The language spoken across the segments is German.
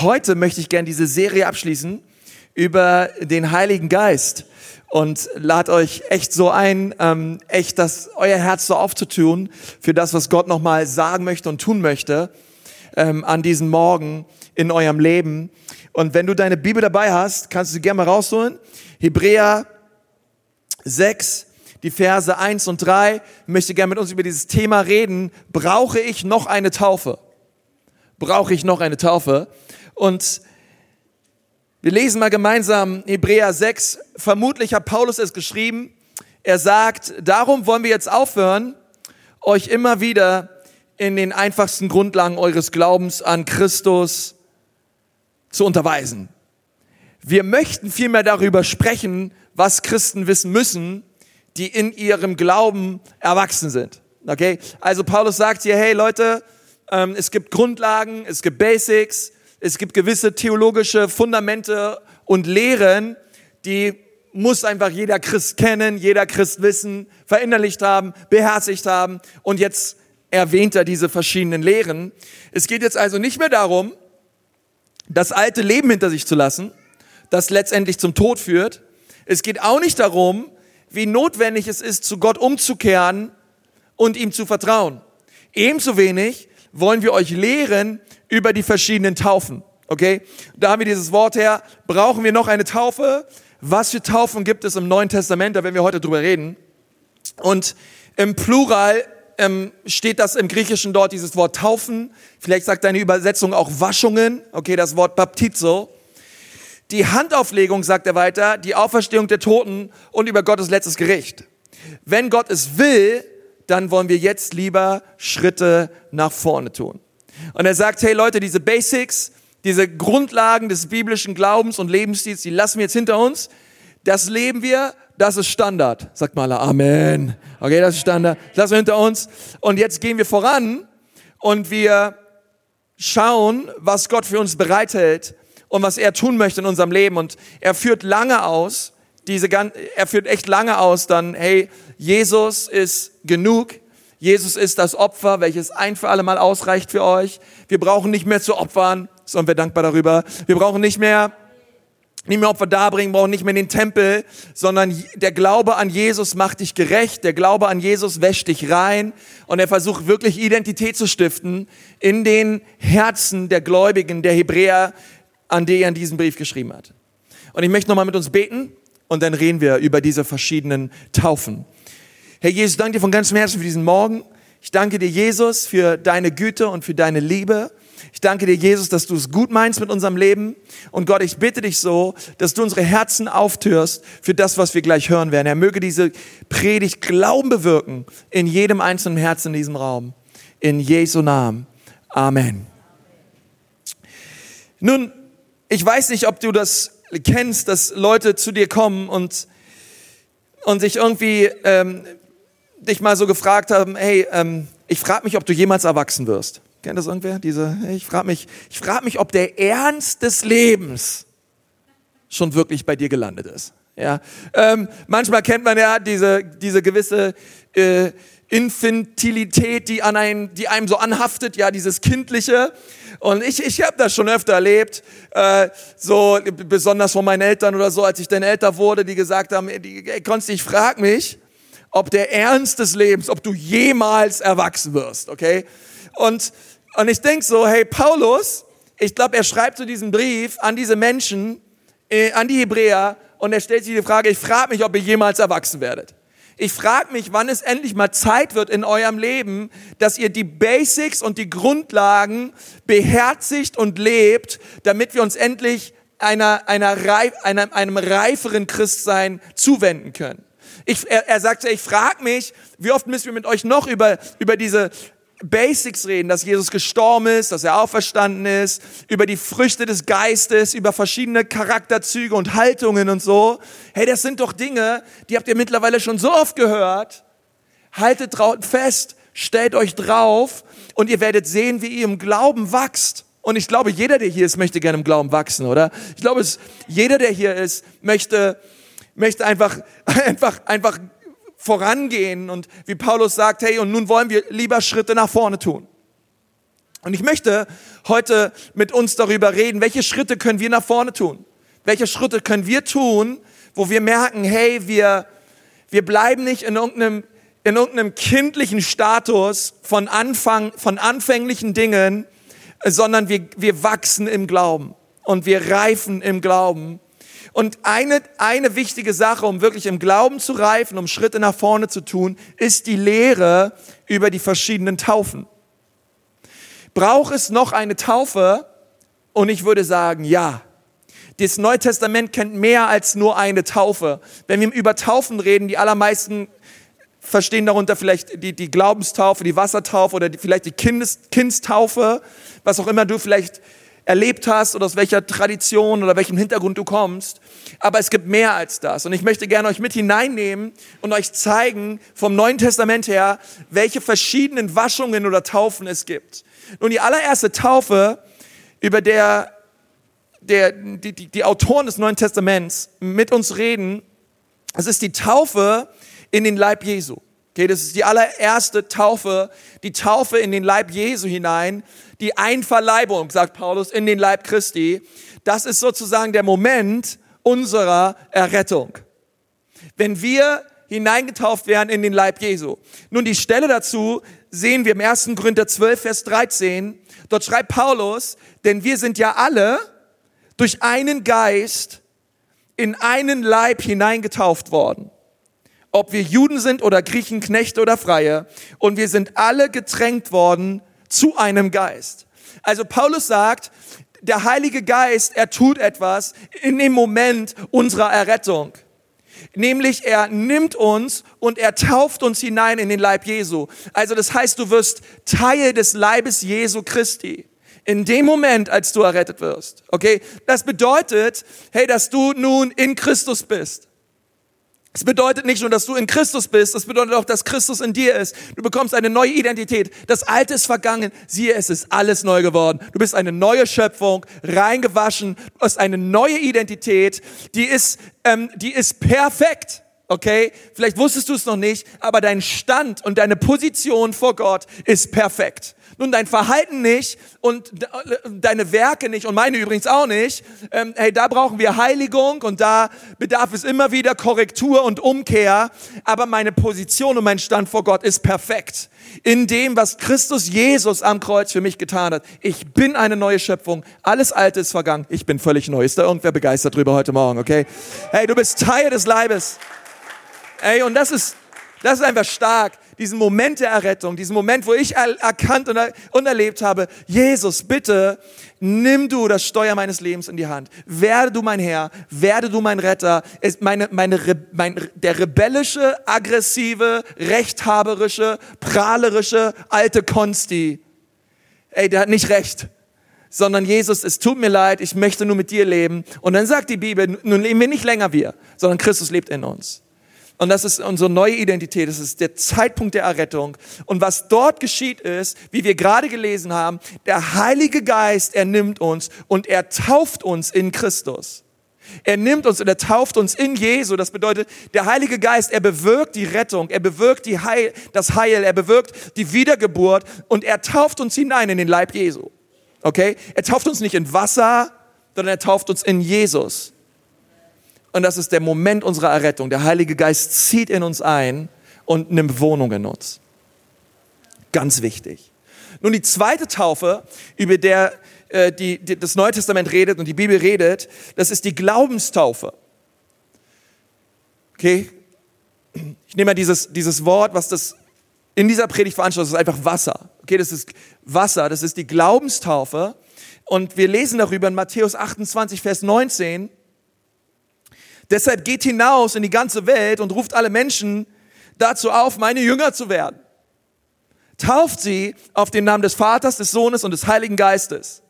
heute möchte ich gerne diese Serie abschließen über den Heiligen Geist und lad euch echt so ein, ähm, echt das euer Herz so aufzutun für das, was Gott nochmal sagen möchte und tun möchte ähm, an diesem Morgen in eurem Leben. Und wenn du deine Bibel dabei hast, kannst du sie gerne mal rausholen. Hebräer 6, die Verse 1 und 3. Ich möchte gerne mit uns über dieses Thema reden. Brauche ich noch eine Taufe? Brauche ich noch eine Taufe? Und wir lesen mal gemeinsam Hebräer 6. Vermutlich hat Paulus es geschrieben. Er sagt, darum wollen wir jetzt aufhören, euch immer wieder in den einfachsten Grundlagen eures Glaubens an Christus zu unterweisen. Wir möchten vielmehr darüber sprechen, was Christen wissen müssen, die in ihrem Glauben erwachsen sind. Okay? Also Paulus sagt hier, hey Leute, ähm, es gibt Grundlagen, es gibt Basics, es gibt gewisse theologische Fundamente und Lehren, die muss einfach jeder Christ kennen, jeder Christ wissen, verinnerlicht haben, beherzigt haben. Und jetzt erwähnt er diese verschiedenen Lehren. Es geht jetzt also nicht mehr darum, das alte Leben hinter sich zu lassen, das letztendlich zum Tod führt. Es geht auch nicht darum, wie notwendig es ist, zu Gott umzukehren und ihm zu vertrauen. Ebenso wenig wollen wir euch lehren über die verschiedenen Taufen. Okay? Da haben wir dieses Wort her. Brauchen wir noch eine Taufe? Was für Taufen gibt es im Neuen Testament? Da werden wir heute drüber reden. Und im Plural ähm, steht das im Griechischen dort, dieses Wort Taufen. Vielleicht sagt deine Übersetzung auch Waschungen. Okay, das Wort Baptizo. Die Handauflegung, sagt er weiter, die Auferstehung der Toten und über Gottes letztes Gericht. Wenn Gott es will, dann wollen wir jetzt lieber Schritte nach vorne tun. Und er sagt, hey Leute, diese Basics, diese Grundlagen des biblischen Glaubens und Lebensstils, die lassen wir jetzt hinter uns. Das leben wir, das ist Standard. Sagt mal Amen. Okay, das ist Standard. Das lassen wir hinter uns. Und jetzt gehen wir voran und wir schauen, was Gott für uns bereithält und was er tun möchte in unserem Leben. Und er führt lange aus, diese, er führt echt lange aus, dann, hey, Jesus ist genug. Jesus ist das Opfer, welches ein für alle Mal ausreicht für euch. Wir brauchen nicht mehr zu opfern, sondern wir dankbar darüber. Wir brauchen nicht mehr nicht mehr Opfer darbringen, brauchen nicht mehr den Tempel, sondern der Glaube an Jesus macht dich gerecht, der Glaube an Jesus wäscht dich rein und er versucht wirklich Identität zu stiften in den Herzen der Gläubigen, der Hebräer, an die er in diesem Brief geschrieben hat. Und ich möchte nochmal mit uns beten und dann reden wir über diese verschiedenen Taufen. Herr Jesus, danke dir von ganzem Herzen für diesen Morgen. Ich danke dir, Jesus, für deine Güte und für deine Liebe. Ich danke dir, Jesus, dass du es gut meinst mit unserem Leben. Und Gott, ich bitte dich so, dass du unsere Herzen auftürst für das, was wir gleich hören werden. Er möge diese Predigt Glauben bewirken in jedem einzelnen Herzen in diesem Raum. In Jesu Namen. Amen. Nun, ich weiß nicht, ob du das kennst, dass Leute zu dir kommen und, und sich irgendwie ähm, dich mal so gefragt haben, hey, ähm, ich frage mich, ob du jemals erwachsen wirst. Kennt das irgendwer? Diese, ich frage mich, ich frage mich, ob der Ernst des Lebens schon wirklich bei dir gelandet ist. Ja, ähm, manchmal kennt man ja diese diese gewisse äh, Infantilität, die an einen, die einem so anhaftet, ja, dieses kindliche. Und ich, ich habe das schon öfter erlebt, äh, so besonders von meinen Eltern oder so, als ich dann älter wurde, die gesagt haben, ey, Konsti, ich frag mich, ob der Ernst des Lebens, ob du jemals erwachsen wirst, okay? Und, und ich denk so, hey, Paulus, ich glaube, er schreibt so diesen Brief an diese Menschen, äh, an die Hebräer, und er stellt sich die Frage, ich frage mich, ob ihr jemals erwachsen werdet. Ich frage mich, wann es endlich mal Zeit wird in eurem Leben, dass ihr die Basics und die Grundlagen beherzigt und lebt, damit wir uns endlich einer, einer, einer, einem reiferen Christsein zuwenden können. Ich, er, er sagte, ich frage mich, wie oft müssen wir mit euch noch über, über diese Basics reden, dass Jesus gestorben ist, dass er auferstanden ist, über die Früchte des Geistes, über verschiedene Charakterzüge und Haltungen und so. Hey, das sind doch Dinge, die habt ihr mittlerweile schon so oft gehört. Haltet fest, stellt euch drauf und ihr werdet sehen, wie ihr im Glauben wachst. Und ich glaube, jeder, der hier ist, möchte gerne im Glauben wachsen, oder? Ich glaube, es, jeder, der hier ist, möchte, möchte einfach, einfach, einfach vorangehen und wie Paulus sagt, hey, und nun wollen wir lieber Schritte nach vorne tun. Und ich möchte heute mit uns darüber reden, welche Schritte können wir nach vorne tun? Welche Schritte können wir tun, wo wir merken, hey, wir, wir bleiben nicht in irgendeinem, in irgendeinem kindlichen Status von Anfang, von anfänglichen Dingen, sondern wir, wir wachsen im Glauben und wir reifen im Glauben. Und eine, eine wichtige Sache, um wirklich im Glauben zu reifen, um Schritte nach vorne zu tun, ist die Lehre über die verschiedenen Taufen. Braucht es noch eine Taufe? Und ich würde sagen, ja. Das Neue Testament kennt mehr als nur eine Taufe. Wenn wir über Taufen reden, die allermeisten verstehen darunter vielleicht die, die Glaubenstaufe, die Wassertaufe oder die, vielleicht die Kindes, Kindstaufe, was auch immer du vielleicht erlebt hast oder aus welcher Tradition oder welchem Hintergrund du kommst. Aber es gibt mehr als das. Und ich möchte gerne euch mit hineinnehmen und euch zeigen vom Neuen Testament her, welche verschiedenen Waschungen oder Taufen es gibt. Nun, die allererste Taufe, über der, der die, die, die Autoren des Neuen Testaments mit uns reden, das ist die Taufe in den Leib Jesu. Okay, das ist die allererste Taufe, die Taufe in den Leib Jesu hinein, die Einverleibung, sagt Paulus, in den Leib Christi. Das ist sozusagen der Moment unserer Errettung. Wenn wir hineingetauft werden in den Leib Jesu. Nun, die Stelle dazu sehen wir im 1. Korinther 12, Vers 13. Dort schreibt Paulus, denn wir sind ja alle durch einen Geist in einen Leib hineingetauft worden. Ob wir Juden sind oder Griechen, Knechte oder Freie. Und wir sind alle getränkt worden zu einem Geist. Also Paulus sagt, der Heilige Geist, er tut etwas in dem Moment unserer Errettung. Nämlich er nimmt uns und er tauft uns hinein in den Leib Jesu. Also das heißt, du wirst Teil des Leibes Jesu Christi. In dem Moment, als du errettet wirst. Okay? Das bedeutet, hey, dass du nun in Christus bist. Es bedeutet nicht nur, dass du in Christus bist, es bedeutet auch, dass Christus in dir ist. Du bekommst eine neue Identität. Das Alte ist vergangen. Siehe, es ist alles neu geworden. Du bist eine neue Schöpfung, reingewaschen. Du hast eine neue Identität. Die ist, ähm, die ist perfekt. Okay? Vielleicht wusstest du es noch nicht, aber dein Stand und deine Position vor Gott ist perfekt. Nun, dein Verhalten nicht und deine Werke nicht und meine übrigens auch nicht. Ähm, hey, da brauchen wir Heiligung und da bedarf es immer wieder Korrektur und Umkehr. Aber meine Position und mein Stand vor Gott ist perfekt. In dem, was Christus Jesus am Kreuz für mich getan hat. Ich bin eine neue Schöpfung. Alles Alte ist vergangen. Ich bin völlig neu. Ist da irgendwer begeistert drüber heute Morgen, okay? Hey, du bist Teil des Leibes. Ey, und das ist, das ist einfach stark diesen Moment der Errettung, diesen Moment, wo ich erkannt und erlebt habe, Jesus, bitte nimm du das Steuer meines Lebens in die Hand. Werde du mein Herr, werde du mein Retter. Meine, meine, mein, der rebellische, aggressive, rechthaberische, prahlerische, alte Konsti, ey, der hat nicht recht sondern Jesus, es tut mir leid, ich möchte nur mit dir leben. Und dann sagt die Bibel, nun leben wir nicht länger wir, sondern Christus lebt in uns. Und das ist unsere neue Identität. Das ist der Zeitpunkt der Errettung. Und was dort geschieht ist, wie wir gerade gelesen haben, der Heilige Geist, er nimmt uns und er tauft uns in Christus. Er nimmt uns und er tauft uns in Jesu. Das bedeutet, der Heilige Geist, er bewirkt die Rettung, er bewirkt die Heil, das Heil, er bewirkt die Wiedergeburt und er tauft uns hinein in den Leib Jesu. Okay? Er tauft uns nicht in Wasser, sondern er tauft uns in Jesus. Und das ist der Moment unserer Errettung. Der Heilige Geist zieht in uns ein und nimmt Wohnung in uns. Ganz wichtig. Nun die zweite Taufe, über der äh, die, die, das Neue Testament redet und die Bibel redet, das ist die Glaubenstaufe. Okay? Ich nehme mal dieses, dieses Wort, was das in dieser Predigt veranschaulicht, das ist einfach Wasser. Okay, das ist Wasser, das ist die Glaubenstaufe. Und wir lesen darüber in Matthäus 28, Vers 19. Deshalb geht hinaus in die ganze Welt und ruft alle Menschen dazu auf, meine Jünger zu werden. Tauft sie auf den Namen des Vaters, des Sohnes und des Heiligen Geistes.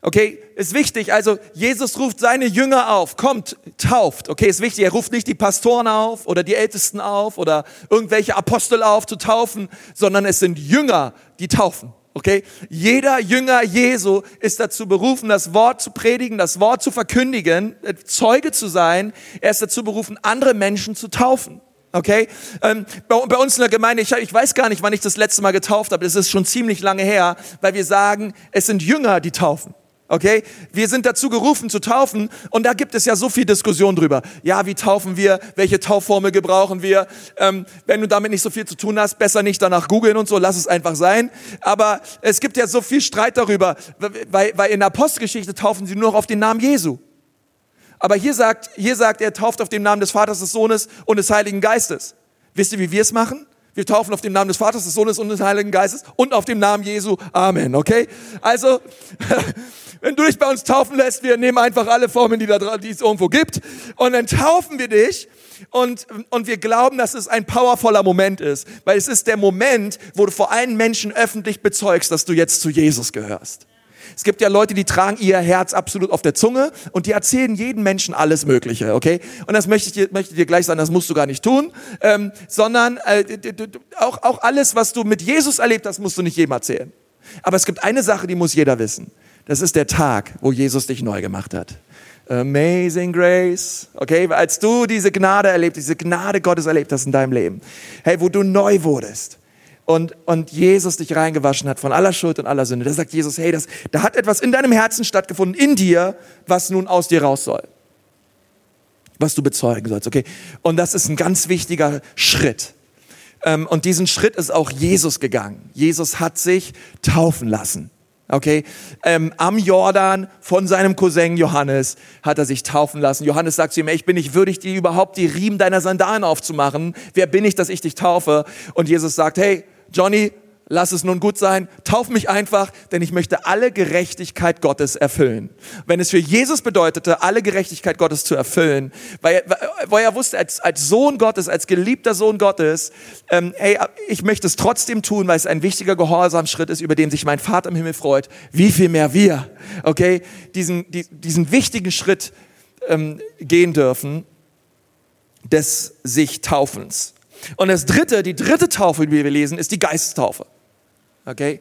Okay, ist wichtig. Also Jesus ruft seine Jünger auf, kommt, tauft. Okay, ist wichtig. Er ruft nicht die Pastoren auf oder die Ältesten auf oder irgendwelche Apostel auf zu taufen, sondern es sind Jünger, die taufen. Okay? Jeder Jünger Jesu ist dazu berufen, das Wort zu predigen, das Wort zu verkündigen, äh, Zeuge zu sein. Er ist dazu berufen, andere Menschen zu taufen. Okay? Ähm, bei, bei, uns in der Gemeinde, ich, ich weiß gar nicht, wann ich das letzte Mal getauft habe. Das ist schon ziemlich lange her, weil wir sagen, es sind Jünger, die taufen. Okay? Wir sind dazu gerufen zu taufen und da gibt es ja so viel Diskussion drüber. Ja, wie taufen wir? Welche Taufformel gebrauchen wir? Ähm, wenn du damit nicht so viel zu tun hast, besser nicht danach googeln und so, lass es einfach sein. Aber es gibt ja so viel Streit darüber, weil, weil in der Apostelgeschichte taufen sie nur noch auf den Namen Jesu. Aber hier sagt, hier sagt er, tauft auf den Namen des Vaters, des Sohnes und des Heiligen Geistes. Wisst ihr, wie wir es machen? Wir taufen auf den Namen des Vaters, des Sohnes und des Heiligen Geistes und auf dem Namen Jesu. Amen, okay? Also, wenn du dich bei uns taufen lässt, wir nehmen einfach alle Formen, die, da, die es irgendwo gibt und dann taufen wir dich und, und wir glauben, dass es ein powervoller Moment ist, weil es ist der Moment, wo du vor allen Menschen öffentlich bezeugst, dass du jetzt zu Jesus gehörst. Es gibt ja Leute, die tragen ihr Herz absolut auf der Zunge und die erzählen jedem Menschen alles Mögliche, okay? Und das möchte ich dir, möchte dir gleich sagen, das musst du gar nicht tun, ähm, sondern äh, auch, auch alles, was du mit Jesus erlebt hast, musst du nicht jedem erzählen. Aber es gibt eine Sache, die muss jeder wissen. Das ist der Tag, wo Jesus dich neu gemacht hat. Amazing Grace. Okay, als du diese Gnade erlebt, diese Gnade Gottes erlebt hast in deinem Leben. Hey, wo du neu wurdest. Und, und Jesus dich reingewaschen hat von aller Schuld und aller Sünde. Da sagt Jesus, hey, das, da hat etwas in deinem Herzen stattgefunden, in dir, was nun aus dir raus soll. Was du bezeugen sollst, okay? Und das ist ein ganz wichtiger Schritt. Ähm, und diesen Schritt ist auch Jesus gegangen. Jesus hat sich taufen lassen. Okay, ähm, am Jordan von seinem Cousin Johannes hat er sich taufen lassen. Johannes sagt zu ihm, ich bin nicht würdig, dir überhaupt die Riemen deiner Sandalen aufzumachen. Wer bin ich, dass ich dich taufe? Und Jesus sagt, hey, Johnny, lass es nun gut sein, tauf mich einfach, denn ich möchte alle Gerechtigkeit Gottes erfüllen. Wenn es für Jesus bedeutete, alle Gerechtigkeit Gottes zu erfüllen, weil, weil er wusste, als, als Sohn Gottes, als geliebter Sohn Gottes, ähm, hey, ich möchte es trotzdem tun, weil es ein wichtiger Gehorsamschritt ist, über den sich mein Vater im Himmel freut, wie viel mehr wir, okay, diesen, die, diesen wichtigen Schritt ähm, gehen dürfen des sich Taufens. Und das dritte, die dritte Taufe, die wir lesen, ist die Geisttaufe. Okay?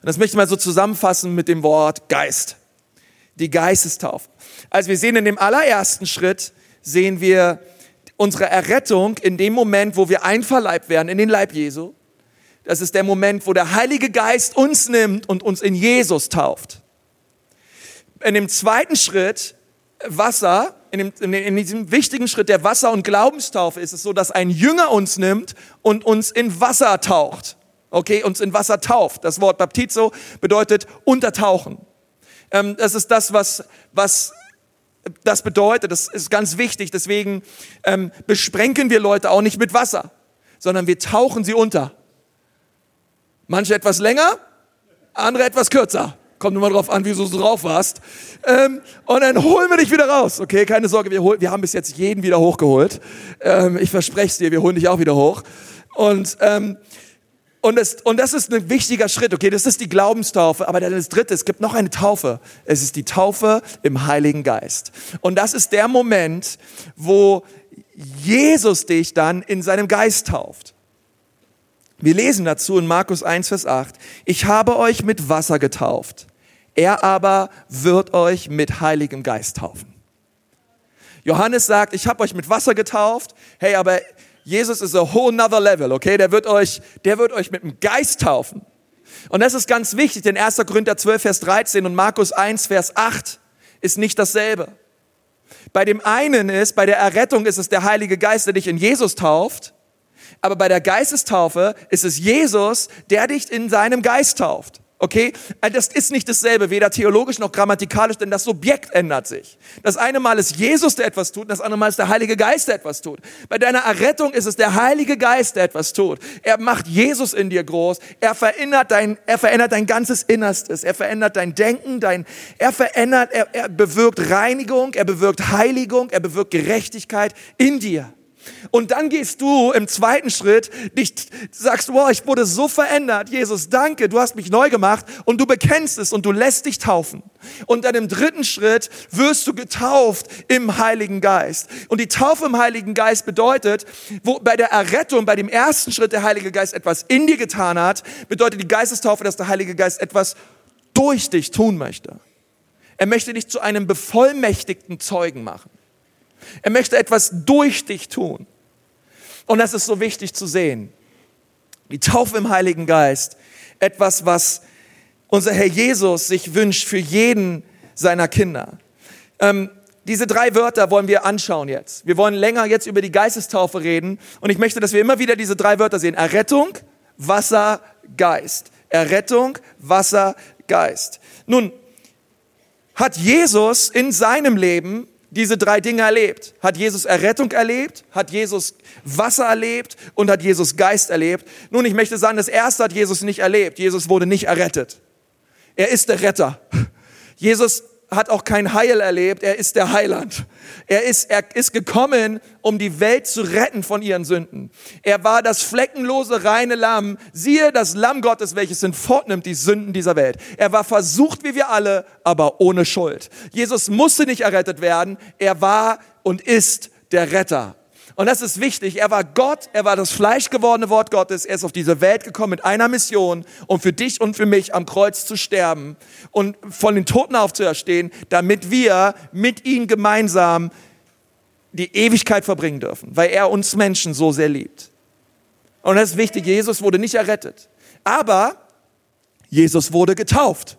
Und das möchte ich mal so zusammenfassen mit dem Wort Geist. Die Geistestaufe. Also wir sehen in dem allerersten Schritt, sehen wir unsere Errettung in dem Moment, wo wir einverleibt werden in den Leib Jesu. Das ist der Moment, wo der Heilige Geist uns nimmt und uns in Jesus tauft. In dem zweiten Schritt, Wasser, in, dem, in, diesem wichtigen Schritt der Wasser- und Glaubenstaufe ist es so, dass ein Jünger uns nimmt und uns in Wasser taucht okay, uns in Wasser tauft. Das Wort Baptizo bedeutet untertauchen. Ähm, das ist das, was, was das bedeutet. Das ist ganz wichtig. Deswegen ähm, besprenken wir Leute auch nicht mit Wasser, sondern wir tauchen sie unter. Manche etwas länger, andere etwas kürzer. Kommt nur mal drauf an, wie du so drauf warst. Ähm, und dann holen wir dich wieder raus. Okay, keine Sorge, wir, hol, wir haben bis jetzt jeden wieder hochgeholt. Ähm, ich verspreche es dir, wir holen dich auch wieder hoch. Und ähm, und das, und das ist ein wichtiger Schritt, okay, das ist die Glaubenstaufe, aber dann das dritte, es gibt noch eine Taufe. Es ist die Taufe im Heiligen Geist. Und das ist der Moment, wo Jesus dich dann in seinem Geist tauft. Wir lesen dazu in Markus 1, Vers 8, ich habe euch mit Wasser getauft, er aber wird euch mit Heiligem Geist taufen. Johannes sagt, ich habe euch mit Wasser getauft, hey, aber Jesus ist a whole nother level, okay? Der wird euch, der wird euch mit dem Geist taufen. Und das ist ganz wichtig, denn 1. Korinther 12, Vers 13 und Markus 1, Vers 8 ist nicht dasselbe. Bei dem einen ist, bei der Errettung ist es der Heilige Geist, der dich in Jesus tauft. Aber bei der Geistestaufe ist es Jesus, der dich in seinem Geist tauft. Okay? Äh, das ist nicht dasselbe, weder theologisch noch grammatikalisch, denn das Subjekt ändert sich. Das eine Mal ist Jesus, der etwas tut, das andere Mal ist der Heilige Geist, der etwas tut. Bei deiner Errettung ist es der Heilige Geist, der etwas tut. Er macht Jesus in dir groß. Er verändert dein, er verändert dein ganzes Innerstes. Er verändert dein Denken, dein, er verändert, er, er bewirkt Reinigung, er bewirkt Heiligung, er bewirkt Gerechtigkeit in dir. Und dann gehst du im zweiten Schritt, dich sagst, wow, ich wurde so verändert. Jesus, danke, du hast mich neu gemacht und du bekennst es und du lässt dich taufen. Und dann im dritten Schritt wirst du getauft im Heiligen Geist. Und die Taufe im Heiligen Geist bedeutet, wo bei der Errettung, bei dem ersten Schritt der Heilige Geist etwas in dir getan hat, bedeutet die Geistestaufe, dass der Heilige Geist etwas durch dich tun möchte. Er möchte dich zu einem bevollmächtigten Zeugen machen. Er möchte etwas durch dich tun. Und das ist so wichtig zu sehen. Die Taufe im Heiligen Geist, etwas, was unser Herr Jesus sich wünscht für jeden seiner Kinder. Ähm, diese drei Wörter wollen wir anschauen jetzt. Wir wollen länger jetzt über die Geistestaufe reden und ich möchte, dass wir immer wieder diese drei Wörter sehen. Errettung, Wasser, Geist. Errettung, Wasser, Geist. Nun, hat Jesus in seinem Leben diese drei Dinge erlebt? Hat Jesus Errettung erlebt? Hat Jesus Wasser erlebt? Und hat Jesus Geist erlebt? Nun, ich möchte sagen, das erste hat Jesus nicht erlebt. Jesus wurde nicht errettet. Er ist der Retter. Jesus hat auch kein Heil erlebt, er ist der Heiland. Er ist, er ist gekommen, um die Welt zu retten von ihren Sünden. Er war das fleckenlose, reine Lamm. Siehe das Lamm Gottes, welches hinfortnimmt die Sünden dieser Welt. Er war versucht wie wir alle, aber ohne Schuld. Jesus musste nicht errettet werden. Er war und ist der Retter. Und das ist wichtig. Er war Gott, er war das fleischgewordene Wort Gottes. Er ist auf diese Welt gekommen mit einer Mission, um für dich und für mich am Kreuz zu sterben und von den Toten aufzuerstehen, damit wir mit ihm gemeinsam die Ewigkeit verbringen dürfen, weil er uns Menschen so sehr liebt. Und das ist wichtig. Jesus wurde nicht errettet. Aber Jesus wurde getauft.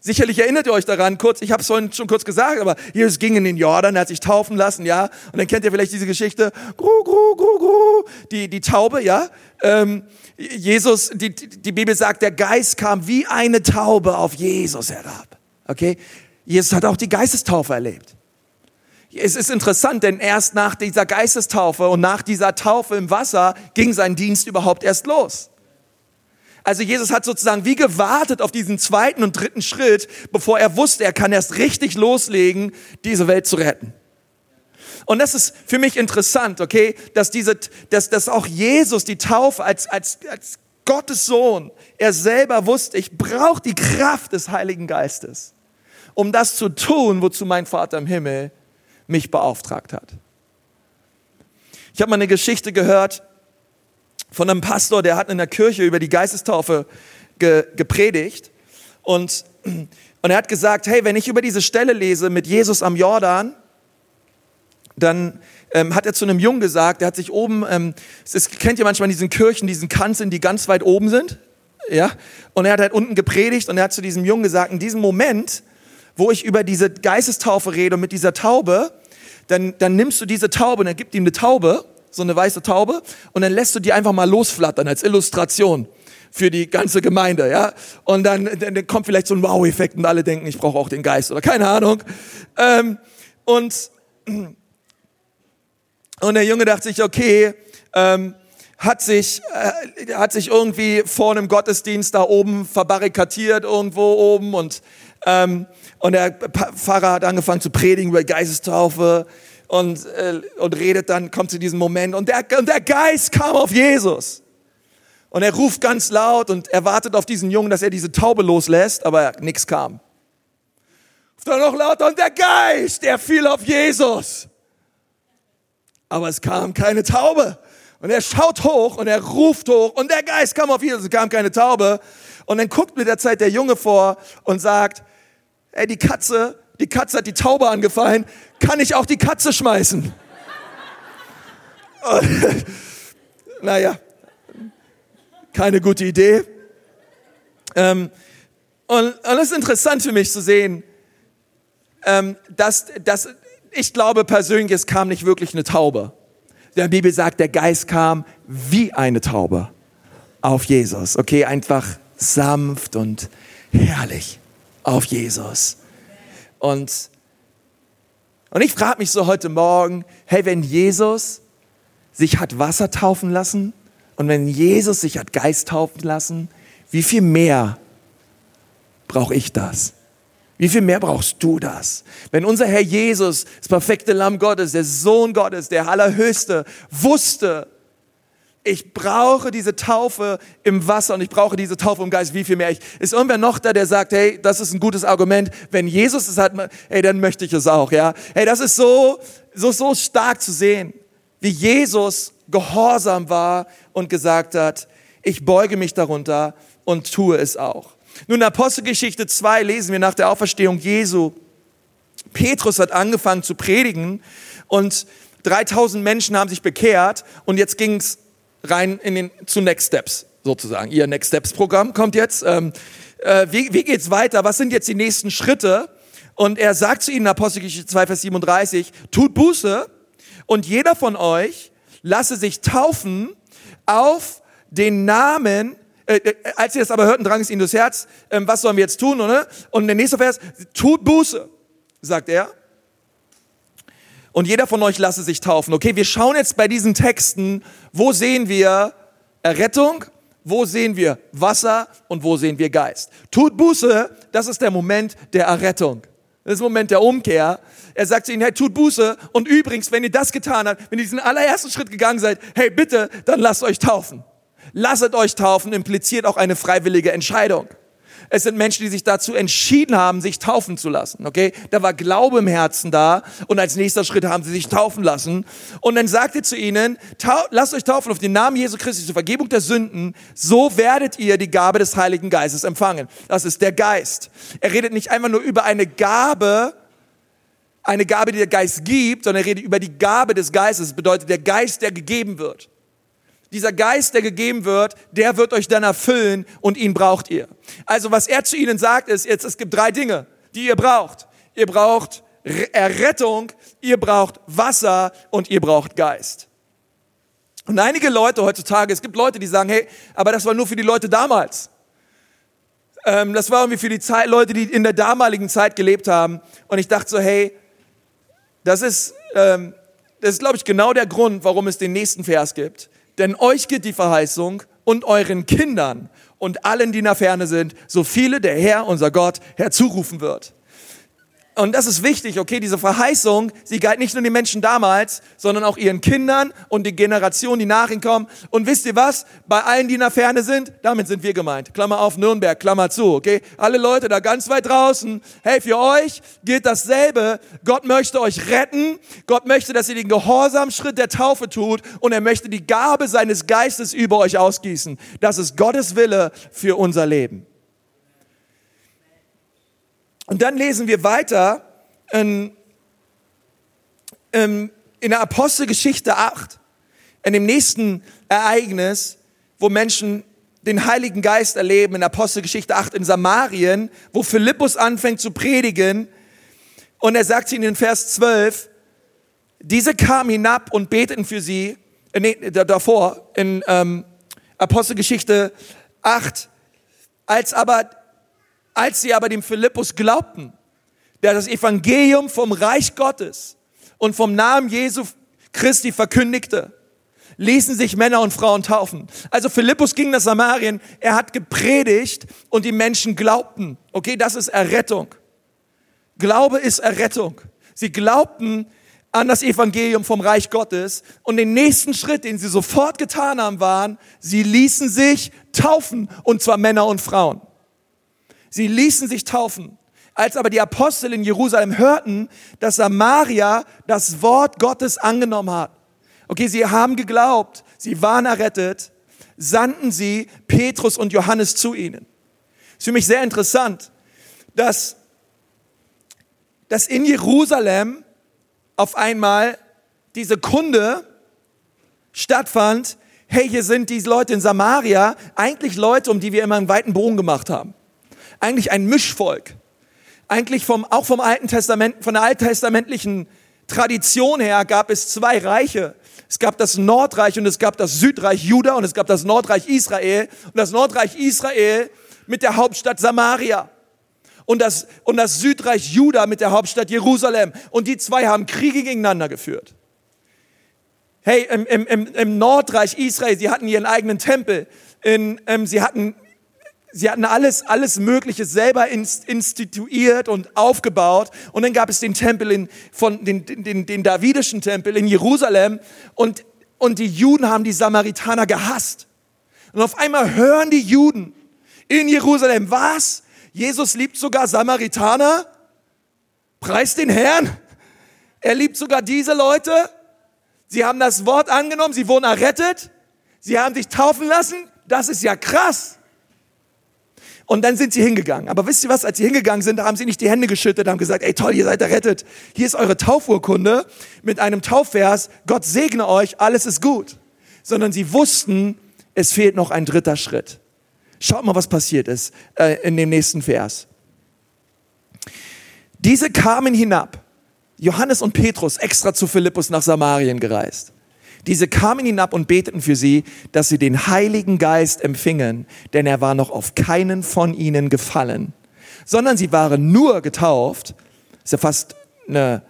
Sicherlich erinnert ihr euch daran, kurz, ich habe es vorhin schon kurz gesagt, aber Jesus ging in den Jordan, er hat sich taufen lassen, ja. Und dann kennt ihr vielleicht diese Geschichte, gru, gru, gru, gru, die, die Taube, ja. Ähm, Jesus, die, die Bibel sagt, der Geist kam wie eine Taube auf Jesus herab. Okay? Jesus hat auch die Geistestaufe erlebt. Es ist interessant, denn erst nach dieser Geistestaufe und nach dieser Taufe im Wasser ging sein Dienst überhaupt erst los. Also Jesus hat sozusagen wie gewartet auf diesen zweiten und dritten Schritt, bevor er wusste, er kann erst richtig loslegen, diese Welt zu retten. Und das ist für mich interessant, okay, dass diese, dass, dass auch Jesus die Taufe als, als, als Gottes Sohn, er selber wusste, ich brauche die Kraft des Heiligen Geistes, um das zu tun, wozu mein Vater im Himmel mich beauftragt hat. Ich habe mal eine Geschichte gehört von einem Pastor, der hat in der Kirche über die Geistestaufe ge, gepredigt. Und, und er hat gesagt, hey, wenn ich über diese Stelle lese mit Jesus am Jordan, dann ähm, hat er zu einem Jungen gesagt, der hat sich oben, ähm, das kennt ihr manchmal diesen Kirchen, diesen Kanzeln, die ganz weit oben sind, ja, und er hat halt unten gepredigt und er hat zu diesem Jungen gesagt, in diesem Moment, wo ich über diese Geistestaufe rede und mit dieser Taube, dann, dann nimmst du diese Taube und er gibt ihm eine Taube so eine weiße Taube, und dann lässt du die einfach mal losflattern als Illustration für die ganze Gemeinde, ja. Und dann, dann kommt vielleicht so ein Wow-Effekt und alle denken, ich brauche auch den Geist oder keine Ahnung. Ähm, und, und der Junge dachte sich, okay, ähm, hat sich, äh, hat sich irgendwie vor einem Gottesdienst da oben verbarrikadiert, irgendwo oben und, ähm, und der Pfarrer hat angefangen zu predigen über Geistestaufe und, äh, und redet dann, kommt zu diesem Moment und der, und der Geist kam auf Jesus. Und er ruft ganz laut und er wartet auf diesen Jungen, dass er diese Taube loslässt, aber nichts kam. Dann noch lauter und der Geist, der fiel auf Jesus. Aber es kam keine Taube. Und er schaut hoch und er ruft hoch und der Geist kam auf Jesus, es kam keine Taube. Und dann guckt mit der Zeit der Junge vor und sagt, ey, die Katze, die Katze hat die Taube angefallen, kann ich auch die Katze schmeißen? naja, keine gute Idee. Ähm, und, und es ist interessant für mich zu sehen, ähm, dass, dass ich glaube persönlich, es kam nicht wirklich eine Taube. Der Bibel sagt, der Geist kam wie eine Taube auf Jesus. Okay, einfach sanft und herrlich auf Jesus. Und, und ich frage mich so heute Morgen, hey, wenn Jesus sich hat Wasser taufen lassen und wenn Jesus sich hat Geist taufen lassen, wie viel mehr brauche ich das? Wie viel mehr brauchst du das? Wenn unser Herr Jesus, das perfekte Lamm Gottes, der Sohn Gottes, der Allerhöchste, wusste, ich brauche diese Taufe im Wasser und ich brauche diese Taufe im Geist, wie viel mehr ich. Ist irgendwer noch da, der sagt, hey, das ist ein gutes Argument. Wenn Jesus es hat, hey, dann möchte ich es auch, ja. Hey, das ist so, so, so stark zu sehen, wie Jesus gehorsam war und gesagt hat, ich beuge mich darunter und tue es auch. Nun, Apostelgeschichte 2 lesen wir nach der Auferstehung Jesu, Petrus hat angefangen zu predigen und 3000 Menschen haben sich bekehrt und jetzt ging's rein in den, zu Next Steps sozusagen. Ihr Next Steps Programm kommt jetzt. Ähm, äh, wie, wie geht's weiter? Was sind jetzt die nächsten Schritte? Und er sagt zu ihnen, Apostelgeschichte 2, Vers 37, tut Buße und jeder von euch lasse sich taufen auf den Namen, äh, äh, als sie das aber hörten, drang es ihnen durchs Herz, äh, was sollen wir jetzt tun, oder? Und der nächste Vers, tut Buße, sagt er. Und jeder von euch lasse sich taufen. Okay, wir schauen jetzt bei diesen Texten, wo sehen wir Errettung, wo sehen wir Wasser und wo sehen wir Geist. Tut Buße, das ist der Moment der Errettung. Das ist der Moment der Umkehr. Er sagt zu ihnen, hey, tut Buße. Und übrigens, wenn ihr das getan habt, wenn ihr diesen allerersten Schritt gegangen seid, hey, bitte, dann lasst euch taufen. Lasset euch taufen impliziert auch eine freiwillige Entscheidung. Es sind Menschen, die sich dazu entschieden haben, sich taufen zu lassen. Okay, da war Glaube im Herzen da und als nächster Schritt haben sie sich taufen lassen. Und dann sagte zu ihnen: Lasst euch taufen auf den Namen Jesu Christi zur Vergebung der Sünden. So werdet ihr die Gabe des Heiligen Geistes empfangen. Das ist der Geist. Er redet nicht einfach nur über eine Gabe, eine Gabe, die der Geist gibt, sondern er redet über die Gabe des Geistes. Das bedeutet der Geist, der gegeben wird. Dieser Geist, der gegeben wird, der wird euch dann erfüllen und ihn braucht ihr. Also was er zu ihnen sagt, ist jetzt, es gibt drei Dinge, die ihr braucht. Ihr braucht Errettung, ihr braucht Wasser und ihr braucht Geist. Und einige Leute heutzutage, es gibt Leute, die sagen, hey, aber das war nur für die Leute damals. Ähm, das war irgendwie für die Zeit, Leute, die in der damaligen Zeit gelebt haben. Und ich dachte so, hey, das ist, ähm, das ist, glaube ich, genau der Grund, warum es den nächsten Vers gibt. Denn euch gilt die Verheißung und euren Kindern und allen, die nach Ferne sind, so viele der Herr, unser Gott, herzurufen wird. Und das ist wichtig, okay, diese Verheißung, sie galt nicht nur den Menschen damals, sondern auch ihren Kindern und die Generationen, die nach ihnen kommen. Und wisst ihr was? Bei allen, die in der Ferne sind, damit sind wir gemeint. Klammer auf Nürnberg, Klammer zu, okay? Alle Leute da ganz weit draußen, hey, für euch gilt dasselbe. Gott möchte euch retten. Gott möchte, dass ihr den Gehorsamschritt der Taufe tut und er möchte die Gabe seines Geistes über euch ausgießen. Das ist Gottes Wille für unser Leben. Und dann lesen wir weiter in, in der Apostelgeschichte 8, in dem nächsten Ereignis, wo Menschen den Heiligen Geist erleben, in Apostelgeschichte 8 in Samarien, wo Philippus anfängt zu predigen. Und er sagt ihnen in Vers 12, diese kamen hinab und beteten für sie, äh, nee, davor, in ähm, Apostelgeschichte 8, als aber als sie aber dem Philippus glaubten, der das Evangelium vom Reich Gottes und vom Namen Jesu Christi verkündigte, ließen sich Männer und Frauen taufen. Also Philippus ging nach Samarien, er hat gepredigt und die Menschen glaubten. Okay, das ist Errettung. Glaube ist Errettung. Sie glaubten an das Evangelium vom Reich Gottes und den nächsten Schritt, den sie sofort getan haben, waren, sie ließen sich taufen und zwar Männer und Frauen. Sie ließen sich taufen. Als aber die Apostel in Jerusalem hörten, dass Samaria das Wort Gottes angenommen hat. Okay, sie haben geglaubt, sie waren errettet, sandten sie Petrus und Johannes zu ihnen. Ist für mich sehr interessant, dass, dass in Jerusalem auf einmal diese Kunde stattfand, hey, hier sind diese Leute in Samaria, eigentlich Leute, um die wir immer einen weiten Bogen gemacht haben eigentlich ein Mischvolk. Eigentlich vom, auch vom Alten Testament, von der alttestamentlichen Tradition her gab es zwei Reiche. Es gab das Nordreich und es gab das Südreich Juda und es gab das Nordreich Israel und das Nordreich Israel mit der Hauptstadt Samaria und das, und das Südreich Juda mit der Hauptstadt Jerusalem. Und die zwei haben Kriege gegeneinander geführt. Hey, im, im, im Nordreich Israel, sie hatten ihren eigenen Tempel. In, ähm, sie hatten Sie hatten alles, alles Mögliche selber instituiert und aufgebaut. Und dann gab es den Tempel in, von, den, den, den Davidischen Tempel in Jerusalem. Und, und die Juden haben die Samaritaner gehasst. Und auf einmal hören die Juden in Jerusalem, was? Jesus liebt sogar Samaritaner? Preis den Herrn. Er liebt sogar diese Leute. Sie haben das Wort angenommen, sie wurden errettet. Sie haben sich taufen lassen. Das ist ja krass. Und dann sind sie hingegangen. Aber wisst ihr was, als sie hingegangen sind, haben sie nicht die Hände geschüttet, haben gesagt, ey toll, ihr seid errettet. Hier ist eure Taufurkunde mit einem Taufvers, Gott segne euch, alles ist gut. Sondern sie wussten, es fehlt noch ein dritter Schritt. Schaut mal, was passiert ist äh, in dem nächsten Vers. Diese kamen hinab, Johannes und Petrus extra zu Philippus nach Samarien gereist. Diese kamen hinab und beteten für sie, dass sie den Heiligen Geist empfingen, denn er war noch auf keinen von ihnen gefallen, sondern sie waren nur getauft. Ist ja fast eine,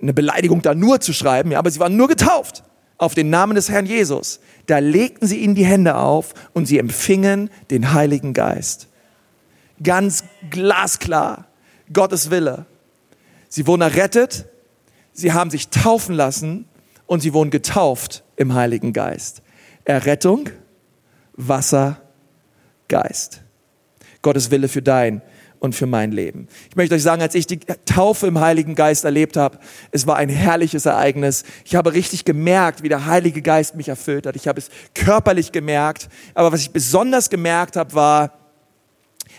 eine Beleidigung, da nur zu schreiben, ja, aber sie waren nur getauft auf den Namen des Herrn Jesus. Da legten sie ihnen die Hände auf und sie empfingen den Heiligen Geist. Ganz glasklar, Gottes Wille. Sie wurden errettet, sie haben sich taufen lassen und sie wurden getauft im Heiligen Geist. Errettung, Wasser, Geist. Gottes Wille für dein und für mein Leben. Ich möchte euch sagen, als ich die Taufe im Heiligen Geist erlebt habe, es war ein herrliches Ereignis. Ich habe richtig gemerkt, wie der Heilige Geist mich erfüllt hat. Ich habe es körperlich gemerkt, aber was ich besonders gemerkt habe, war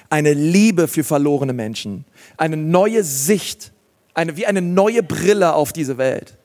eine Liebe für verlorene Menschen, eine neue Sicht, eine, wie eine neue Brille auf diese Welt.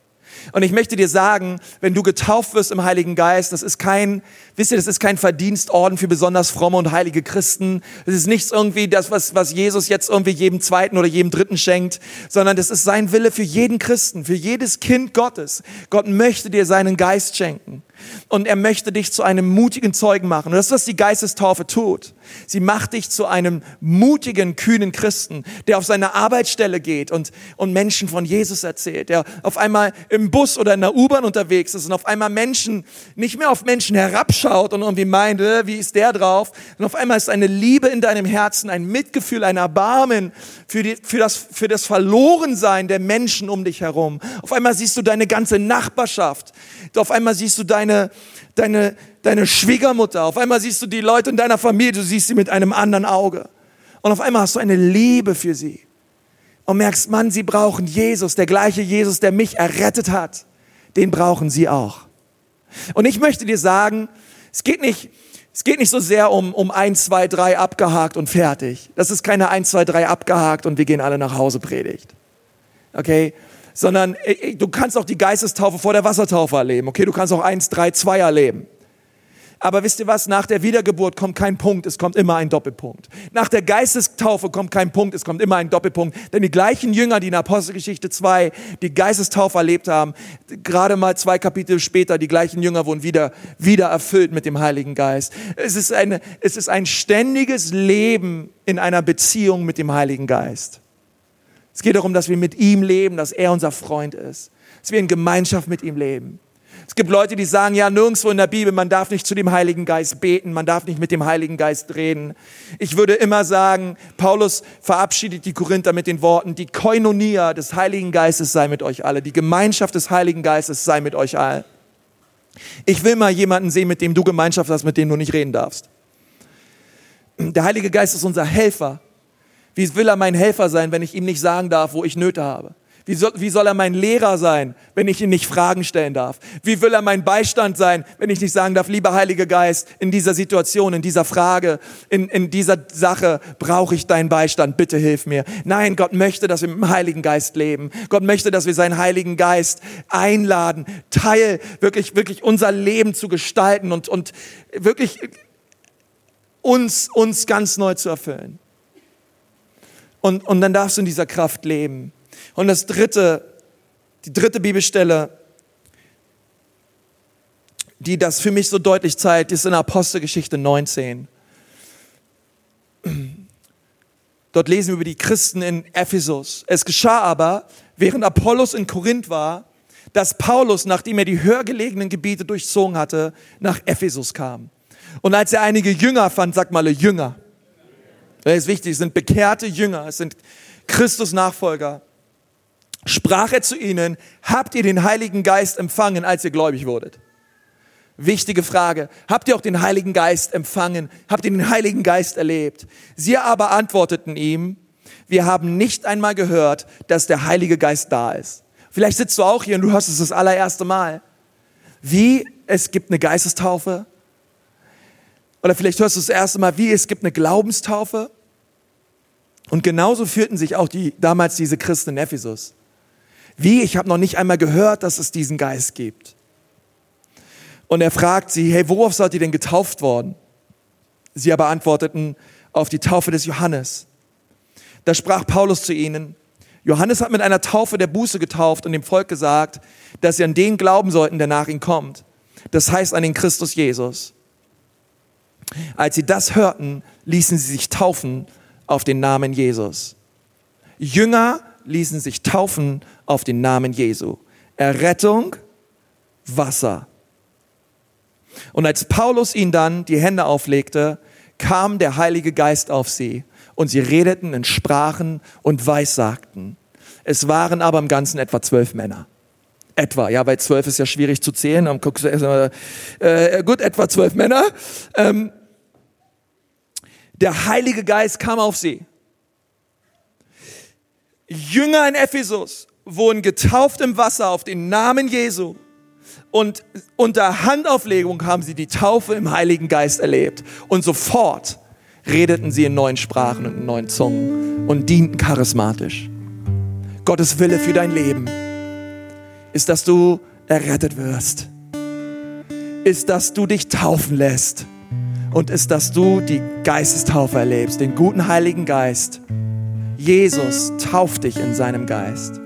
Und ich möchte dir sagen, wenn du getauft wirst im Heiligen Geist, das ist kein, wisst ihr, das ist kein Verdienstorden für besonders fromme und heilige Christen. Das ist nichts irgendwie das, was, was Jesus jetzt irgendwie jedem Zweiten oder jedem Dritten schenkt, sondern das ist sein Wille für jeden Christen, für jedes Kind Gottes. Gott möchte dir seinen Geist schenken. Und er möchte dich zu einem mutigen Zeugen machen. Und das ist, was die Geistestaufe tut. Sie macht dich zu einem mutigen, kühnen Christen, der auf seine Arbeitsstelle geht und, und Menschen von Jesus erzählt, der auf einmal im Bus oder in der U-Bahn unterwegs ist und auf einmal Menschen, nicht mehr auf Menschen herabschaut und irgendwie meint, äh, wie ist der drauf? Und auf einmal ist eine Liebe in deinem Herzen, ein Mitgefühl, ein Erbarmen für, die, für, das, für das Verlorensein der Menschen um dich herum. Auf einmal siehst du deine ganze Nachbarschaft. Auf einmal siehst du deine, deine, deine Schwiegermutter. Auf einmal siehst du die Leute in deiner Familie, du siehst sie mit einem anderen Auge. Und auf einmal hast du eine Liebe für sie. Und merkst, Mann, sie brauchen Jesus, der gleiche Jesus, der mich errettet hat. Den brauchen sie auch. Und ich möchte dir sagen, es geht nicht, es geht nicht so sehr um, um eins, zwei, drei abgehakt und fertig. Das ist keine eins, zwei, drei abgehakt und wir gehen alle nach Hause Predigt. Okay? Sondern du kannst auch die Geistestaufe vor der Wassertaufe erleben. Okay, du kannst auch eins, drei, zwei erleben. Aber wisst ihr was? Nach der Wiedergeburt kommt kein Punkt, es kommt immer ein Doppelpunkt. Nach der Geistestaufe kommt kein Punkt, es kommt immer ein Doppelpunkt. Denn die gleichen Jünger, die in Apostelgeschichte 2 die Geistestaufe erlebt haben, gerade mal zwei Kapitel später, die gleichen Jünger wurden wieder, wieder erfüllt mit dem Heiligen Geist. Es ist, eine, es ist ein ständiges Leben in einer Beziehung mit dem Heiligen Geist. Es geht darum, dass wir mit ihm leben, dass er unser Freund ist, dass wir in Gemeinschaft mit ihm leben. Es gibt Leute, die sagen, ja, nirgendwo in der Bibel, man darf nicht zu dem Heiligen Geist beten, man darf nicht mit dem Heiligen Geist reden. Ich würde immer sagen, Paulus verabschiedet die Korinther mit den Worten, die Koinonia des Heiligen Geistes sei mit euch alle, die Gemeinschaft des Heiligen Geistes sei mit euch allen. Ich will mal jemanden sehen, mit dem du Gemeinschaft hast, mit dem du nicht reden darfst. Der Heilige Geist ist unser Helfer. Wie will er mein Helfer sein, wenn ich ihm nicht sagen darf, wo ich Nöte habe? Wie soll, wie soll er mein Lehrer sein, wenn ich ihm nicht Fragen stellen darf? Wie will er mein Beistand sein, wenn ich nicht sagen darf, lieber Heiliger Geist, in dieser Situation, in dieser Frage, in, in dieser Sache brauche ich deinen Beistand, bitte hilf mir. Nein, Gott möchte, dass wir mit dem Heiligen Geist leben. Gott möchte, dass wir seinen Heiligen Geist einladen, Teil wirklich, wirklich unser Leben zu gestalten und, und wirklich uns, uns ganz neu zu erfüllen. Und, und dann darfst du in dieser Kraft leben. Und das dritte, die dritte Bibelstelle, die das für mich so deutlich zeigt, ist in Apostelgeschichte 19. Dort lesen wir über die Christen in Ephesus. Es geschah aber, während Apollos in Korinth war, dass Paulus, nachdem er die höher gelegenen Gebiete durchzogen hatte, nach Ephesus kam. Und als er einige Jünger fand, sag mal Jünger, das ist wichtig, es sind bekehrte Jünger, es sind Christus-Nachfolger. Sprach er zu ihnen, habt ihr den Heiligen Geist empfangen, als ihr gläubig wurdet? Wichtige Frage. Habt ihr auch den Heiligen Geist empfangen? Habt ihr den Heiligen Geist erlebt? Sie aber antworteten ihm, wir haben nicht einmal gehört, dass der Heilige Geist da ist. Vielleicht sitzt du auch hier und du hörst es das allererste Mal. Wie? Es gibt eine Geistestaufe? Oder vielleicht hörst du das erste Mal, wie es gibt eine Glaubenstaufe. Und genauso fühlten sich auch die, damals diese Christen in Ephesus. Wie? Ich habe noch nicht einmal gehört, dass es diesen Geist gibt. Und er fragt sie, hey, worauf seid ihr denn getauft worden? Sie aber antworteten, auf die Taufe des Johannes. Da sprach Paulus zu ihnen, Johannes hat mit einer Taufe der Buße getauft und dem Volk gesagt, dass sie an den glauben sollten, der nach ihm kommt. Das heißt an den Christus Jesus. Als sie das hörten, ließen sie sich taufen auf den Namen Jesus. Jünger ließen sich taufen auf den Namen Jesu. Errettung, Wasser. Und als Paulus ihnen dann die Hände auflegte, kam der Heilige Geist auf sie und sie redeten in Sprachen und Weissagten. Es waren aber im Ganzen etwa zwölf Männer. Etwa, ja, weil zwölf ist ja schwierig zu zählen. Dann guckst du äh, gut, etwa zwölf Männer. Ähm, der Heilige Geist kam auf sie. Jünger in Ephesus wurden getauft im Wasser auf den Namen Jesu. Und unter Handauflegung haben sie die Taufe im Heiligen Geist erlebt. Und sofort redeten sie in neuen Sprachen und in neuen Zungen und dienten charismatisch. Gottes Wille für dein Leben ist, dass du errettet wirst. Ist, dass du dich taufen lässt. Und ist, dass du die Geistestaufe erlebst, den guten Heiligen Geist. Jesus tauft dich in seinem Geist.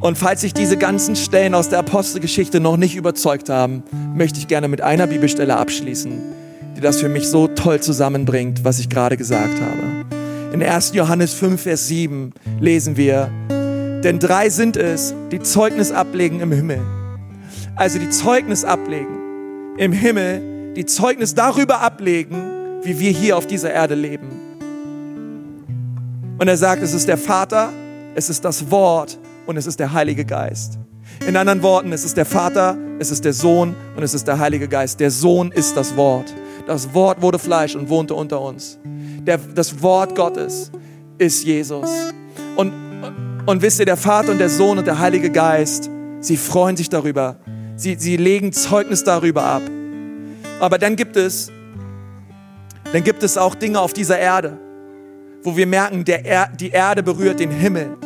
Und falls sich diese ganzen Stellen aus der Apostelgeschichte noch nicht überzeugt haben, möchte ich gerne mit einer Bibelstelle abschließen, die das für mich so toll zusammenbringt, was ich gerade gesagt habe. In 1. Johannes 5, Vers 7 lesen wir, denn drei sind es, die Zeugnis ablegen im Himmel. Also die Zeugnis ablegen im Himmel, die Zeugnis darüber ablegen, wie wir hier auf dieser Erde leben. Und er sagt, es ist der Vater, es ist das Wort und es ist der Heilige Geist. In anderen Worten, es ist der Vater, es ist der Sohn und es ist der Heilige Geist. Der Sohn ist das Wort. Das Wort wurde Fleisch und wohnte unter uns. Der, das Wort Gottes ist Jesus. Und, und wisst ihr, der Vater und der Sohn und der Heilige Geist, sie freuen sich darüber. Sie, sie legen Zeugnis darüber ab. Aber dann gibt es, dann gibt es auch Dinge auf dieser Erde, wo wir merken, er, die Erde berührt den Himmel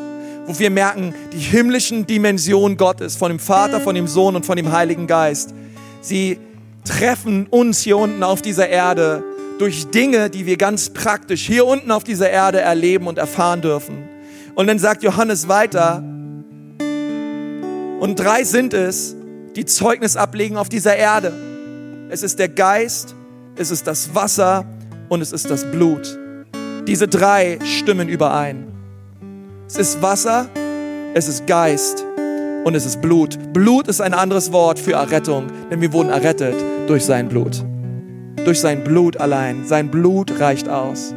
wo wir merken, die himmlischen Dimensionen Gottes, von dem Vater, von dem Sohn und von dem Heiligen Geist, sie treffen uns hier unten auf dieser Erde durch Dinge, die wir ganz praktisch hier unten auf dieser Erde erleben und erfahren dürfen. Und dann sagt Johannes weiter, und drei sind es, die Zeugnis ablegen auf dieser Erde. Es ist der Geist, es ist das Wasser und es ist das Blut. Diese drei stimmen überein. Es ist Wasser, es ist Geist und es ist Blut. Blut ist ein anderes Wort für Errettung, denn wir wurden errettet durch sein Blut. Durch sein Blut allein. Sein Blut reicht aus.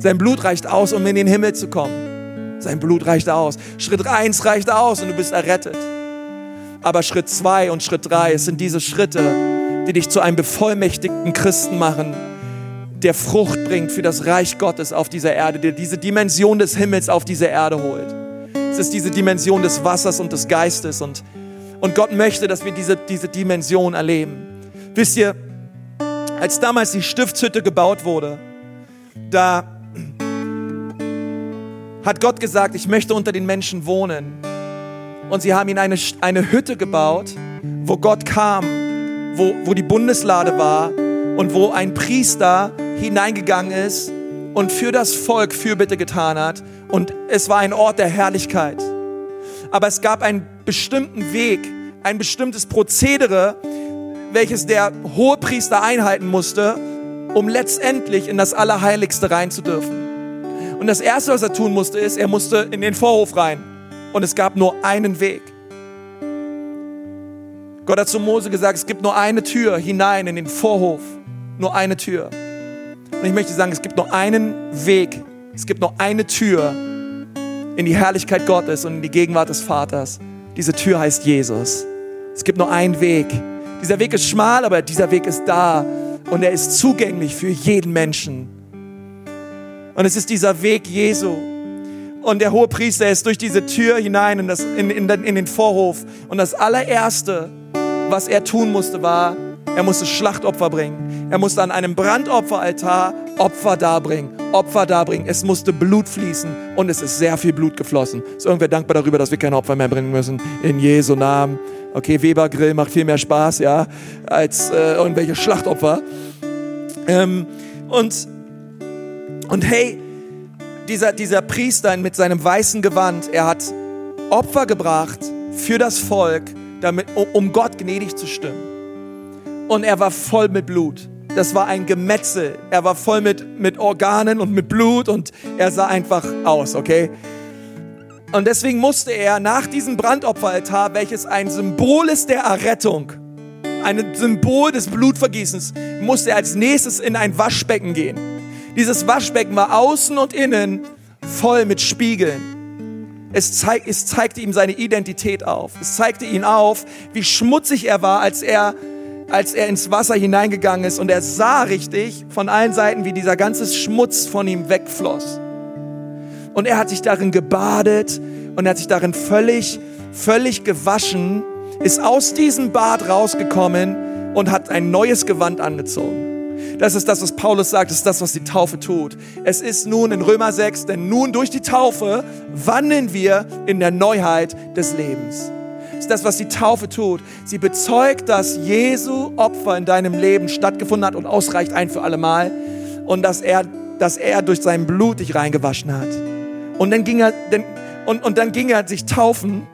Sein Blut reicht aus, um in den Himmel zu kommen. Sein Blut reicht aus. Schritt 1 reicht aus und du bist errettet. Aber Schritt 2 und Schritt 3, es sind diese Schritte, die dich zu einem bevollmächtigten Christen machen, der Frucht bringt für das Reich Gottes auf dieser Erde, der diese Dimension des Himmels auf diese Erde holt. Es ist diese Dimension des Wassers und des Geistes und, und Gott möchte, dass wir diese, diese Dimension erleben. Wisst ihr, als damals die Stiftshütte gebaut wurde, da hat Gott gesagt, ich möchte unter den Menschen wohnen. Und sie haben ihn eine, eine Hütte gebaut, wo Gott kam, wo, wo die Bundeslade war und wo ein Priester hineingegangen ist und für das Volk Fürbitte getan hat. Und es war ein Ort der Herrlichkeit. Aber es gab einen bestimmten Weg, ein bestimmtes Prozedere, welches der Hohepriester einhalten musste, um letztendlich in das Allerheiligste rein zu dürfen. Und das Erste, was er tun musste, ist, er musste in den Vorhof rein. Und es gab nur einen Weg. Gott hat zu Mose gesagt, es gibt nur eine Tür hinein in den Vorhof. Nur eine Tür. Und ich möchte sagen, es gibt nur einen Weg, es gibt nur eine Tür in die Herrlichkeit Gottes und in die Gegenwart des Vaters. Diese Tür heißt Jesus. Es gibt nur einen Weg. Dieser Weg ist schmal, aber dieser Weg ist da und er ist zugänglich für jeden Menschen. Und es ist dieser Weg Jesu. Und der hohe Priester ist durch diese Tür hinein in, das, in, in, in den Vorhof. Und das allererste, was er tun musste, war, er musste Schlachtopfer bringen. Er musste an einem Brandopferaltar Opfer darbringen, Opfer darbringen. Es musste Blut fließen und es ist sehr viel Blut geflossen. Ist irgendwer dankbar darüber, dass wir keine Opfer mehr bringen müssen? In Jesu Namen. Okay, Webergrill macht viel mehr Spaß, ja, als äh, irgendwelche Schlachtopfer. Ähm, und, und hey, dieser, dieser Priester mit seinem weißen Gewand, er hat Opfer gebracht für das Volk, damit, um Gott gnädig zu stimmen. Und er war voll mit Blut. Das war ein Gemetzel. Er war voll mit, mit Organen und mit Blut und er sah einfach aus, okay? Und deswegen musste er nach diesem Brandopferaltar, welches ein Symbol ist der Errettung, ein Symbol des Blutvergießens, musste er als nächstes in ein Waschbecken gehen. Dieses Waschbecken war außen und innen voll mit Spiegeln. Es, zeig, es zeigte ihm seine Identität auf. Es zeigte ihn auf, wie schmutzig er war, als er, als er ins Wasser hineingegangen ist. Und er sah richtig von allen Seiten, wie dieser ganze Schmutz von ihm wegfloss. Und er hat sich darin gebadet und er hat sich darin völlig, völlig gewaschen, ist aus diesem Bad rausgekommen und hat ein neues Gewand angezogen. Das ist das, was Paulus sagt, das ist das, was die Taufe tut. Es ist nun in Römer 6, denn nun durch die Taufe wandeln wir in der Neuheit des Lebens. Das ist das, was die Taufe tut. Sie bezeugt, dass Jesu Opfer in deinem Leben stattgefunden hat und ausreicht ein für alle Mal und dass er, dass er durch sein Blut dich reingewaschen hat. Und dann ging er, dann, und, und dann ging er sich taufen,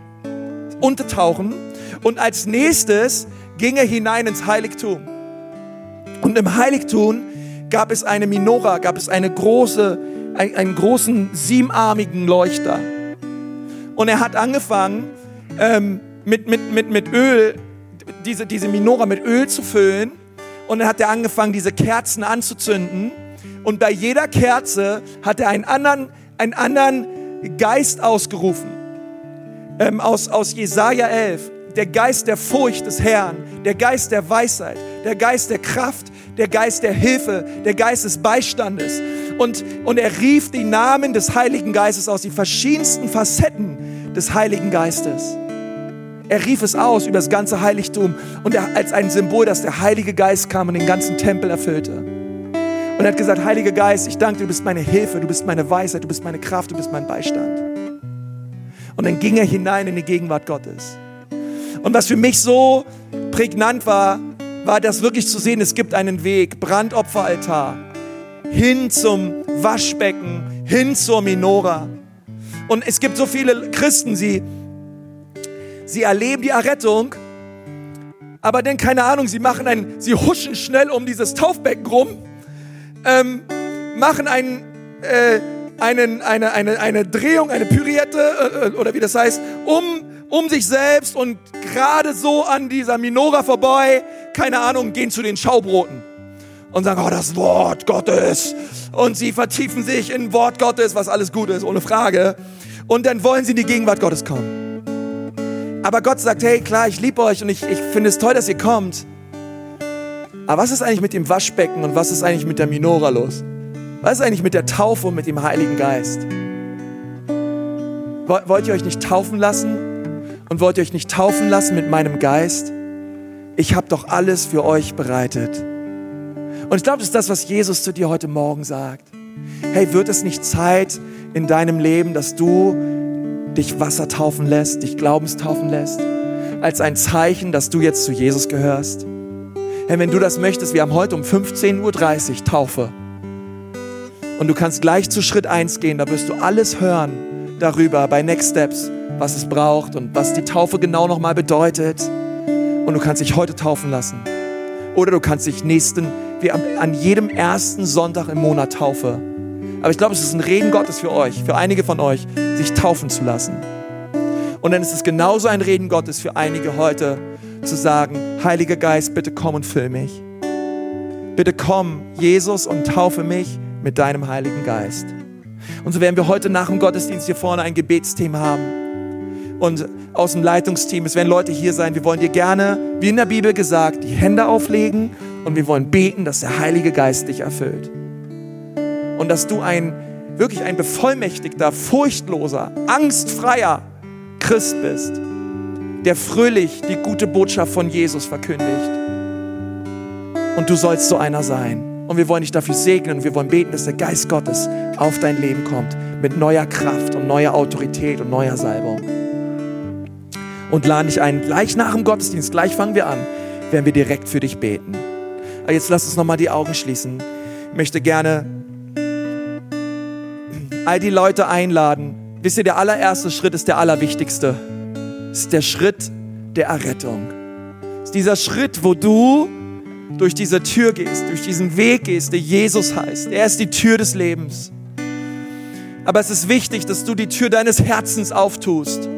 untertauchen und als nächstes ging er hinein ins Heiligtum. Und im Heiligtum gab es eine Minora, gab es eine große, einen, großen siebenarmigen Leuchter. Und er hat angefangen, ähm, mit, mit, mit, mit Öl, diese, diese Minora mit Öl zu füllen. Und dann hat er angefangen, diese Kerzen anzuzünden. Und bei jeder Kerze hat er einen anderen, einen anderen Geist ausgerufen. Ähm, aus, aus Jesaja 11. Der Geist der Furcht des Herrn, der Geist der Weisheit, der Geist der Kraft, der Geist der Hilfe, der Geist des Beistandes. Und, und er rief die Namen des Heiligen Geistes aus, die verschiedensten Facetten des Heiligen Geistes. Er rief es aus über das ganze Heiligtum und er, als ein Symbol, dass der Heilige Geist kam und den ganzen Tempel erfüllte. Und er hat gesagt, Heiliger Geist, ich danke dir, du bist meine Hilfe, du bist meine Weisheit, du bist meine Kraft, du bist mein Beistand. Und dann ging er hinein in die Gegenwart Gottes. Und was für mich so prägnant war, war das wirklich zu sehen, es gibt einen Weg, Brandopferaltar, hin zum Waschbecken, hin zur Minora. Und es gibt so viele Christen, sie, sie erleben die Errettung, aber dann keine Ahnung, sie machen ein, sie huschen schnell um dieses Taufbecken rum, ähm, machen einen, äh, einen, eine, eine, eine Drehung, eine Pyriette äh, äh, oder wie das heißt, um, um sich selbst und gerade so an dieser Minora vorbei, keine Ahnung, gehen zu den Schaubroten und sagen, oh, das Wort Gottes. Und sie vertiefen sich in Wort Gottes, was alles gut ist, ohne Frage. Und dann wollen sie in die Gegenwart Gottes kommen. Aber Gott sagt, hey, klar, ich liebe euch und ich, ich finde es toll, dass ihr kommt. Aber was ist eigentlich mit dem Waschbecken und was ist eigentlich mit der Minora los? Was ist eigentlich mit der Taufe und mit dem Heiligen Geist? Wollt ihr euch nicht taufen lassen? Und wollt ihr euch nicht taufen lassen mit meinem Geist? ich habe doch alles für euch bereitet. Und ich glaube, das ist das, was Jesus zu dir heute Morgen sagt. Hey, wird es nicht Zeit in deinem Leben, dass du dich Wasser taufen lässt, dich Glaubenstaufen lässt, als ein Zeichen, dass du jetzt zu Jesus gehörst? Hey, wenn du das möchtest, wir haben heute um 15.30 Uhr Taufe. Und du kannst gleich zu Schritt 1 gehen, da wirst du alles hören darüber bei Next Steps, was es braucht und was die Taufe genau nochmal bedeutet. Und du kannst dich heute taufen lassen. Oder du kannst dich nächsten, wie an jedem ersten Sonntag im Monat taufe. Aber ich glaube, es ist ein Reden Gottes für euch, für einige von euch, sich taufen zu lassen. Und dann ist es genauso ein Reden Gottes für einige heute, zu sagen, Heiliger Geist, bitte komm und füll mich. Bitte komm, Jesus, und taufe mich mit deinem Heiligen Geist. Und so werden wir heute nach dem Gottesdienst hier vorne ein Gebetsthema haben und aus dem Leitungsteam. Es werden Leute hier sein. Wir wollen dir gerne, wie in der Bibel gesagt, die Hände auflegen und wir wollen beten, dass der Heilige Geist dich erfüllt. Und dass du ein wirklich ein bevollmächtigter, furchtloser, angstfreier Christ bist, der fröhlich die gute Botschaft von Jesus verkündigt. Und du sollst so einer sein. Und wir wollen dich dafür segnen und wir wollen beten, dass der Geist Gottes auf dein Leben kommt mit neuer Kraft und neuer Autorität und neuer Salbung. Und laden dich ein, gleich nach dem Gottesdienst, gleich fangen wir an, werden wir direkt für dich beten. Aber jetzt lass uns nochmal die Augen schließen. Ich möchte gerne all die Leute einladen. Wisst ihr, der allererste Schritt ist der allerwichtigste. Das ist der Schritt der Errettung. Das ist dieser Schritt, wo du durch diese Tür gehst, durch diesen Weg gehst, der Jesus heißt. Er ist die Tür des Lebens. Aber es ist wichtig, dass du die Tür deines Herzens auftust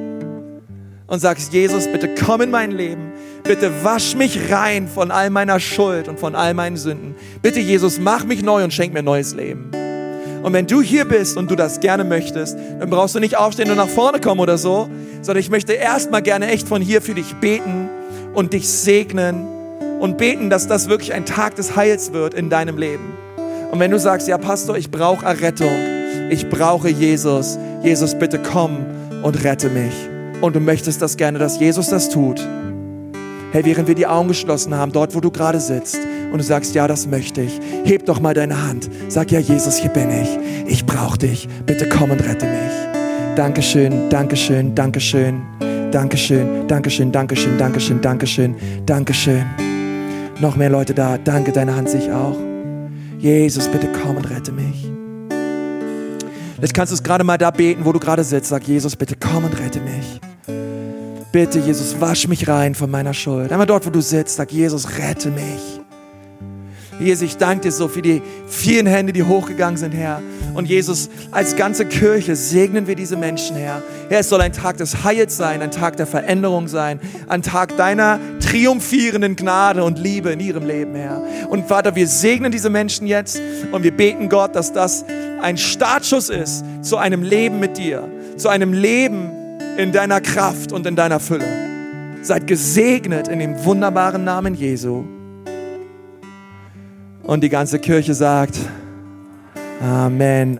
und sagst, Jesus, bitte komm in mein Leben. Bitte wasch mich rein von all meiner Schuld und von all meinen Sünden. Bitte, Jesus, mach mich neu und schenk mir neues Leben. Und wenn du hier bist und du das gerne möchtest, dann brauchst du nicht aufstehen und nach vorne kommen oder so, sondern ich möchte erstmal gerne echt von hier für dich beten und dich segnen und beten, dass das wirklich ein Tag des Heils wird in deinem Leben. Und wenn du sagst, ja Pastor, ich brauche Errettung, ich brauche Jesus, Jesus bitte komm und rette mich. Und du möchtest das gerne, dass Jesus das tut. Hey, während wir die Augen geschlossen haben, dort wo du gerade sitzt und du sagst, ja, das möchte ich, heb doch mal deine Hand. Sag, ja, Jesus, hier bin ich. Ich brauche dich. Bitte komm und rette mich. Dankeschön, Dankeschön, Dankeschön, Dankeschön, Dankeschön, Dankeschön, Dankeschön, Dankeschön, Dankeschön. Noch mehr Leute da. Danke, deine Hand sich auch. Jesus, bitte komm und rette mich. Jetzt kannst du es gerade mal da beten, wo du gerade sitzt. Sag, Jesus, bitte komm und rette mich. Bitte, Jesus, wasch mich rein von meiner Schuld. Einmal dort, wo du sitzt, sag, Jesus, rette mich. Jesus, ich danke dir so für die vielen Hände, die hochgegangen sind, Herr. Und Jesus, als ganze Kirche segnen wir diese Menschen, Herr. Herr, es soll ein Tag des Heils sein, ein Tag der Veränderung sein, ein Tag deiner triumphierenden Gnade und Liebe in ihrem Leben, Herr. Und Vater, wir segnen diese Menschen jetzt und wir beten Gott, dass das ein Startschuss ist zu einem Leben mit dir, zu einem Leben in deiner Kraft und in deiner Fülle. Seid gesegnet in dem wunderbaren Namen Jesu. Und die ganze Kirche sagt, Amen.